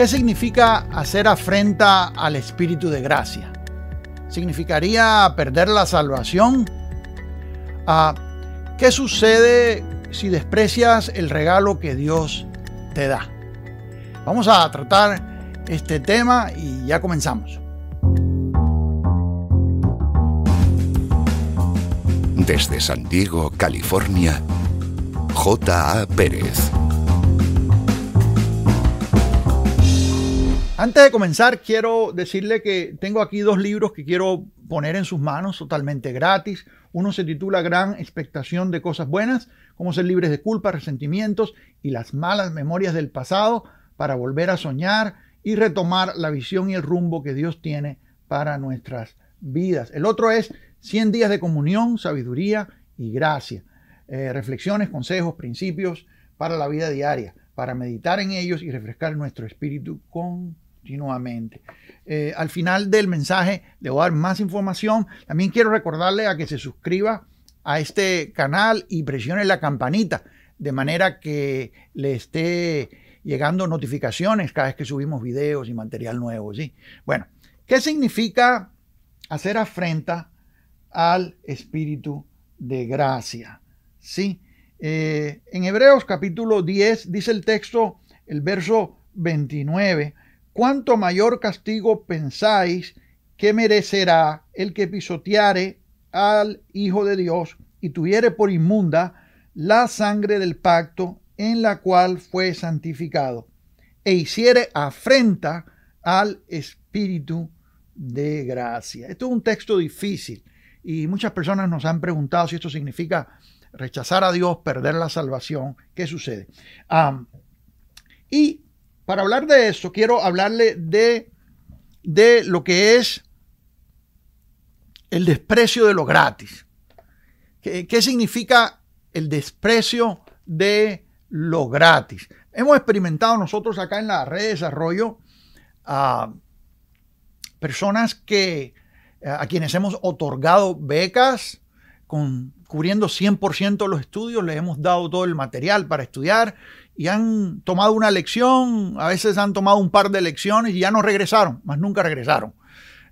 ¿Qué significa hacer afrenta al Espíritu de gracia? ¿Significaría perder la salvación? Ah, ¿Qué sucede si desprecias el regalo que Dios te da? Vamos a tratar este tema y ya comenzamos. Desde San Diego, California, J.A. Pérez. Antes de comenzar, quiero decirle que tengo aquí dos libros que quiero poner en sus manos totalmente gratis. Uno se titula Gran expectación de cosas buenas, cómo ser libres de culpa, resentimientos y las malas memorias del pasado para volver a soñar y retomar la visión y el rumbo que Dios tiene para nuestras vidas. El otro es 100 días de comunión, sabiduría y gracia. Eh, reflexiones, consejos, principios para la vida diaria, para meditar en ellos y refrescar nuestro espíritu con continuamente. Eh, al final del mensaje le voy a dar más información. También quiero recordarle a que se suscriba a este canal y presione la campanita de manera que le esté llegando notificaciones cada vez que subimos videos y material nuevo. ¿sí? Bueno, ¿qué significa hacer afrenta al Espíritu de gracia? ¿Sí? Eh, en Hebreos capítulo 10 dice el texto, el verso 29, ¿cuánto mayor castigo pensáis que merecerá el que pisoteare al Hijo de Dios y tuviere por inmunda la sangre del pacto en la cual fue santificado e hiciere afrenta al Espíritu de gracia? Esto es un texto difícil y muchas personas nos han preguntado si esto significa rechazar a Dios, perder la salvación. ¿Qué sucede? y para hablar de esto, quiero hablarle de, de lo que es el desprecio de lo gratis. ¿Qué, significa el desprecio de lo gratis? Hemos experimentado nosotros acá en la red de desarrollo a personas que a quienes hemos otorgado becas con, cubriendo 100% los estudios, les hemos dado todo el material para estudiar y han tomado una lección, a veces han tomado un par de lecciones y ya no regresaron, más nunca regresaron.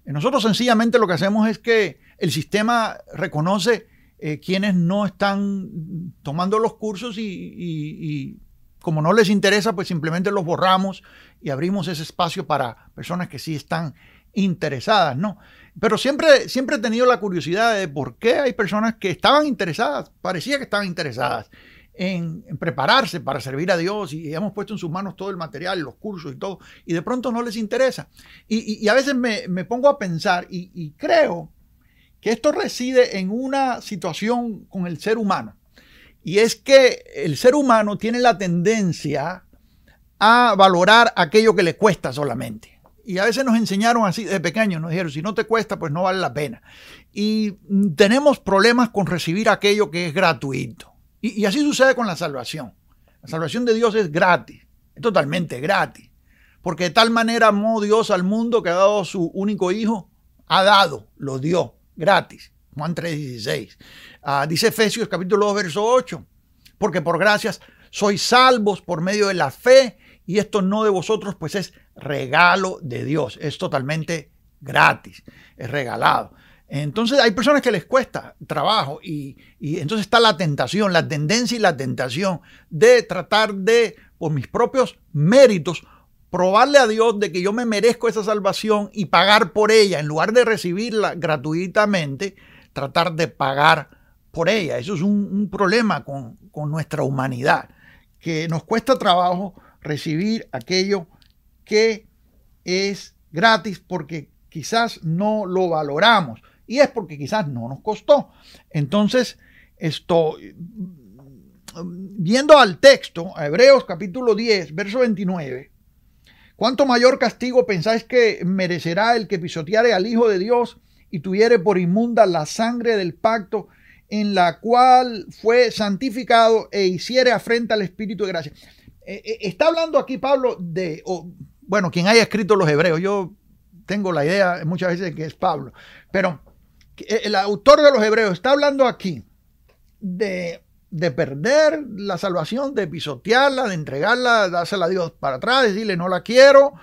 Eh, nosotros sencillamente lo que hacemos es que el sistema reconoce eh, quienes no están tomando los cursos y, como no les interesa, pues simplemente los borramos y abrimos ese espacio para personas que sí están interesadas, ¿no? Pero siempre, siempre he tenido la curiosidad de por qué hay personas que estaban interesadas, parecía que estaban interesadas en, prepararse para servir a Dios y hemos puesto en sus manos todo el material, los cursos y todo, y de pronto no les interesa. Y, a veces me, pongo a pensar y, creo que esto reside en una situación con el ser humano. Y es que el ser humano tiene la tendencia a valorar aquello que le cuesta solamente. Y a veces nos enseñaron así de pequeños, nos dijeron, si no te cuesta, pues no vale la pena. Y tenemos problemas con recibir aquello que es gratuito. Y, así sucede con la salvación. La salvación de Dios es gratis, es totalmente gratis. Porque de tal manera amó Dios al mundo que ha dado su único hijo, ha dado, lo dio, gratis. Juan 3:16. Ah, dice Efesios capítulo 2, verso 8. Porque por gracias sois salvos por medio de la fe y esto no de vosotros, pues es regalo de Dios. Es totalmente gratis, es regalado. Entonces hay personas que les cuesta trabajo y, entonces está la tentación, la tendencia y la tentación de tratar de, por mis propios méritos, probarle a Dios de que yo me merezco esa salvación y pagar por ella, en lugar de recibirla gratuitamente, tratar de pagar por ella. Eso es un, problema con, con nuestra humanidad, que nos cuesta trabajo recibir aquello que es gratis porque quizás no lo valoramos y es porque quizás no nos costó. Entonces, esto, viendo al texto, a Hebreos capítulo 10, verso 29, ¿cuánto mayor castigo pensáis que merecerá el que pisoteare al Hijo de Dios y tuviere por inmunda la sangre del pacto en la cual fue santificado e hiciere afrenta al Espíritu de gracia? Eh, eh, está hablando aquí Pablo de, bueno, quien haya escrito los hebreos, yo tengo la idea muchas veces de que es Pablo, pero el autor de los hebreos está hablando aquí de de perder la salvación, de pisotearla, de entregarla, dársela a Dios para atrás, decirle no la quiero,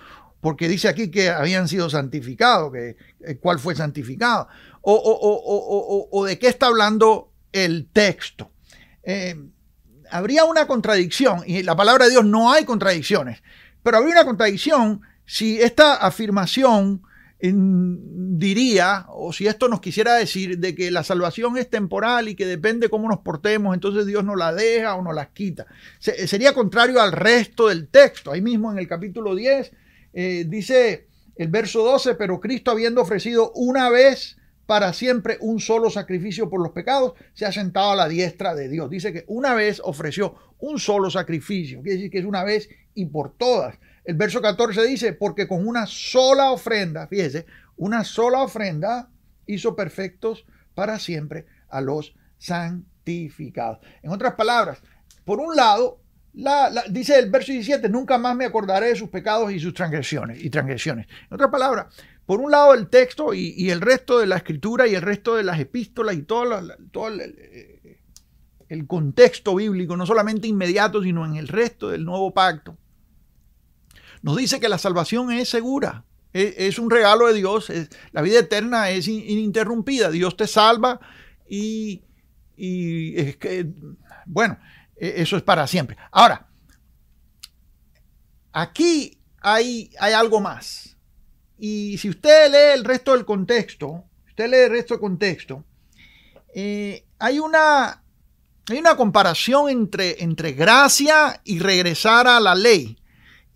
porque dice aquí que habían sido santificados, que eh, cuál fue santificado, o, de qué está hablando el texto. Eh, habría una contradicción, y en la palabra de Dios no hay contradicciones, pero habría una contradicción si esta afirmación diría, o si esto nos quisiera decir, de que la salvación es temporal y que depende cómo nos portemos, entonces Dios nos la deja o nos la quita. sería contrario al resto del texto. Ahí mismo en el capítulo 10 eh, dice el verso 12, pero Cristo habiendo ofrecido una vez para siempre un solo sacrificio por los pecados, se ha sentado a la diestra de Dios. Dice que una vez ofreció un solo sacrificio, quiere decir que es una vez y por todas. El verso 14 dice, porque con una sola ofrenda, fíjese, una sola ofrenda hizo perfectos para siempre a los santificados. En otras palabras, por un lado, dice el verso 17, nunca más me acordaré de sus pecados y sus transgresiones. Y transgresiones. En otras palabras, por un lado el texto y, el resto de la escritura y el resto de las epístolas y todo, todo el, el contexto bíblico, no solamente inmediato, sino en el resto del nuevo pacto, nos dice que la salvación es segura, es, un regalo de Dios, la vida eterna es ininterrumpida, Dios te salva y, es que, bueno, e, eso es para siempre. Ahora, aquí hay, hay algo más. Y si usted lee el resto del contexto, usted lee el resto del contexto, eh, hay, una, hay una comparación entre, entre gracia y regresar a la ley.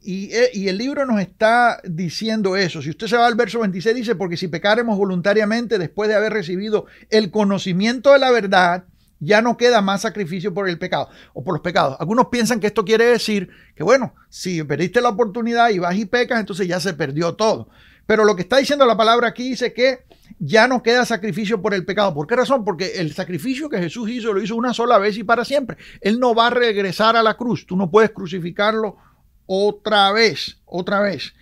Eh, y, el libro nos está diciendo eso. Si usted se va al verso 26, dice, porque si pecaremos voluntariamente después de haber recibido el conocimiento de la verdad, ya no queda más sacrificio por el pecado o por los pecados. Algunos piensan que esto quiere decir que, bueno, si perdiste la oportunidad y vas y pecas, entonces ya se perdió todo. Pero lo que está diciendo la palabra aquí dice que ya no queda sacrificio por el pecado. ¿Por qué razón? Porque el sacrificio que Jesús hizo lo hizo una sola vez y para siempre. Él no va a regresar a la cruz. Tú no puedes crucificarlo otra vez, otra vez.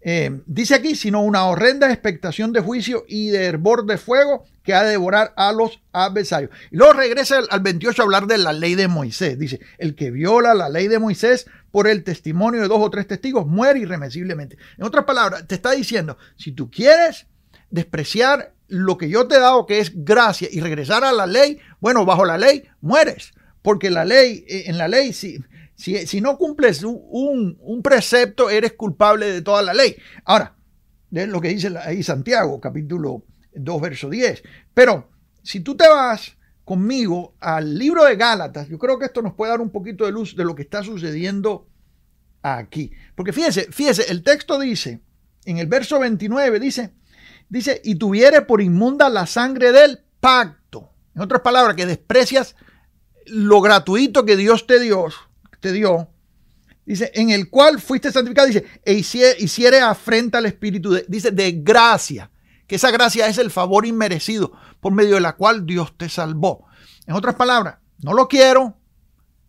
Eh, dice aquí, sino una horrenda expectación de juicio y de hervor de fuego que ha de devorar a los adversarios. Y luego regresa al 28 a hablar de la ley de Moisés. Dice, el que viola la ley de Moisés por el testimonio de dos o tres testigos muere irremisiblemente. En otras palabras, te está diciendo, si tú quieres despreciar lo que yo te he dado, que es gracia, y regresar a la ley, bueno, bajo la ley mueres. Porque la ley, eh, en la ley, si, si, no cumples un, precepto, eres culpable de toda la ley. Ahora, es lo que dice ahí Santiago, capítulo 2, verso 10. Pero si tú te vas conmigo al libro de Gálatas, yo creo que esto nos puede dar un poquito de luz de lo que está sucediendo aquí. Porque fíjese, fíjese, el texto dice, en el verso 29 dice, dice, y tuviere por inmunda la sangre del pacto. En otras palabras, que desprecias lo gratuito que Dios te dio te dio, dice, en el cual fuiste santificado, dice, e hiciere, afrenta al Espíritu, dice, de gracia, que esa gracia es el favor inmerecido por medio de la cual Dios te salvó. En otras palabras, no lo quiero,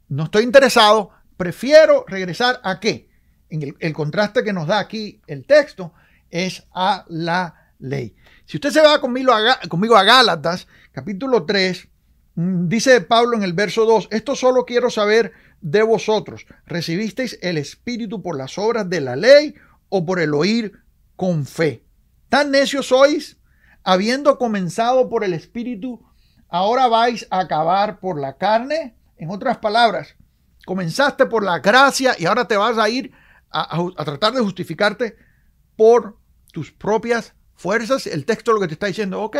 no estoy interesado, prefiero regresar a qué? En el, contraste que nos da aquí el texto es a la ley. Si usted se va conmigo a, conmigo a Gálatas, capítulo 3, mm, dice Pablo en el verso 2, esto solo quiero saber de vosotros? ¿Recibisteis el Espíritu por las obras de la ley o por el oír con fe? ¿Tan necios sois? Habiendo comenzado por el Espíritu, ahora vais a acabar por la carne. En otras palabras, comenzaste por la gracia y ahora te vas a ir a, tratar de justificarte por tus propias fuerzas. El texto lo que te está diciendo, ok,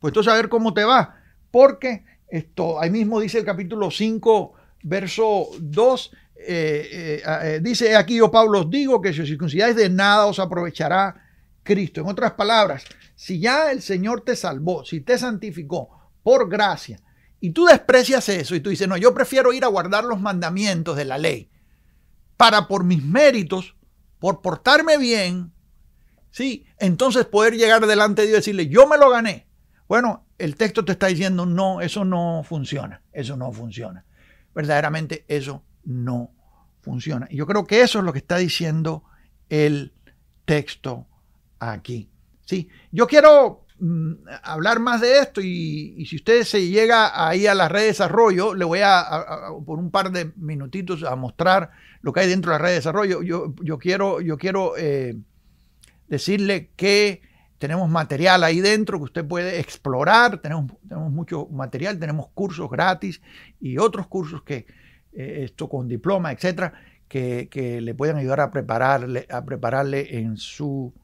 pues entonces a ver cómo te va. Porque esto, ahí mismo dice el capítulo 5, verso 2, eh, eh, eh, dice aquí yo Pablo os digo que si os circuncidáis de nada os aprovechará Cristo. En otras palabras, si ya el Señor te salvó, si te santificó por gracia, y tú desprecias eso y tú dices, no, yo prefiero ir a guardar los mandamientos de la ley para por mis méritos, por portarme bien, ¿sí? Entonces poder llegar delante de Dios y decirle, yo me lo gané. Bueno, el texto te está diciendo, no, eso no funciona, eso no funciona verdaderamente eso no funciona. Y yo creo que eso es lo que está diciendo el texto aquí. ¿sí? Yo quiero mm, hablar más de esto y, si usted se llega ahí a la red de desarrollo, le voy a, por un par de minutitos a mostrar lo que hay dentro de la red de desarrollo. Yo, yo quiero, yo quiero eh, decirle que tenemos material ahí dentro que usted puede explorar, tenemos, tenemos mucho material, tenemos cursos gratis y otros cursos que eh, esto con diploma, etcétera, que, que, le pueden ayudar a prepararle, a prepararle en su,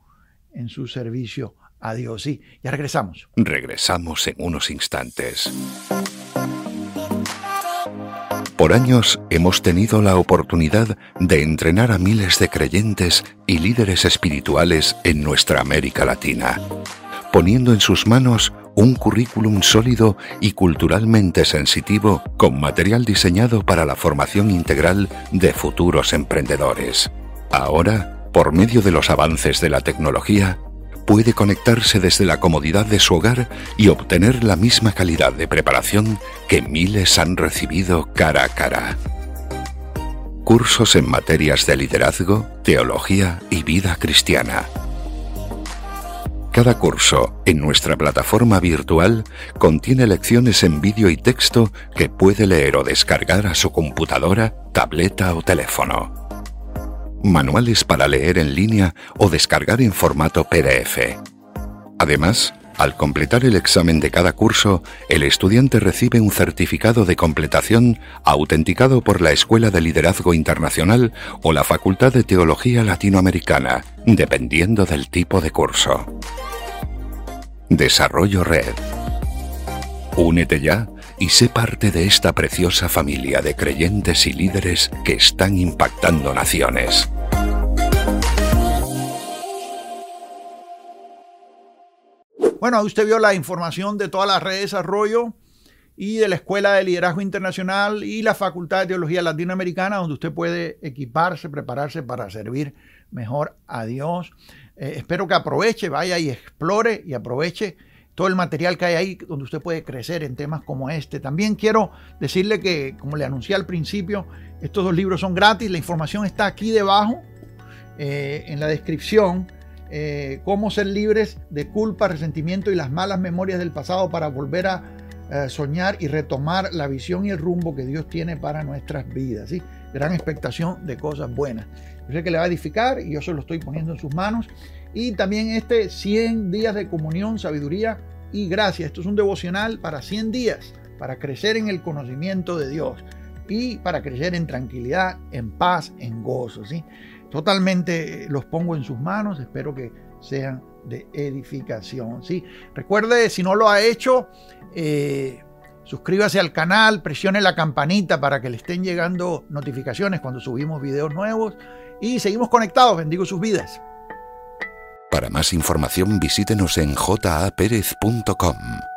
en su servicio a Dios. Sí, ya regresamos. Regresamos en unos instantes. Por años hemos tenido la oportunidad de entrenar a miles de creyentes y líderes espirituales en nuestra América Latina, poniendo en sus manos un currículum sólido y culturalmente sensitivo con material diseñado para la formación integral de futuros emprendedores. Ahora, por medio de los avances de la tecnología, puede conectarse desde la comodidad de su hogar y obtener la misma calidad de preparación que miles han recibido cara a cara. Cursos en materias de liderazgo, teología y vida cristiana. Cada curso en nuestra plataforma virtual contiene lecciones en vídeo y texto que puede leer o descargar a su computadora, tableta o teléfono manuales para leer en línea o descargar en formato PDF. Además, al completar el examen de cada curso, el estudiante recibe un certificado de completación autenticado por la Escuela de Liderazgo Internacional o la Facultad de Teología Latinoamericana, dependiendo del tipo de curso. Desarrollo Red. Únete ya y sé parte de esta preciosa familia de creyentes y líderes que están impactando naciones. Bueno, usted vio la información de toda la red de desarrollo y de la Escuela de Liderazgo Internacional y la Facultad de Teología Latinoamericana, donde usted puede equiparse, prepararse para servir mejor a Dios. Eh, espero que aproveche, vaya y explore y aproveche todo el material que hay ahí donde usted puede crecer en temas como este. También quiero decirle que, como le anuncié al principio, estos dos libros son gratis. La información está aquí debajo, eh, en la descripción. Eh, cómo ser libres de culpa, resentimiento y las malas memorias del pasado para volver a eh, soñar y retomar la visión y el rumbo que Dios tiene para nuestras vidas. ¿sí? Gran expectación de cosas buenas. Yo sé que le va a edificar y yo se lo estoy poniendo en sus manos. Y también este 100 días de comunión, sabiduría y gracia. Esto es un devocional para 100 días, para crecer en el conocimiento de Dios y para crecer en tranquilidad, en paz, en gozo. ¿sí? Totalmente los pongo en sus manos, espero que sean de edificación. ¿sí? Recuerde, si no lo ha hecho, eh, suscríbase al canal, presione la campanita para que le estén llegando notificaciones cuando subimos videos nuevos y seguimos conectados. Bendigo sus vidas. Para más información visítenos en japerez.com.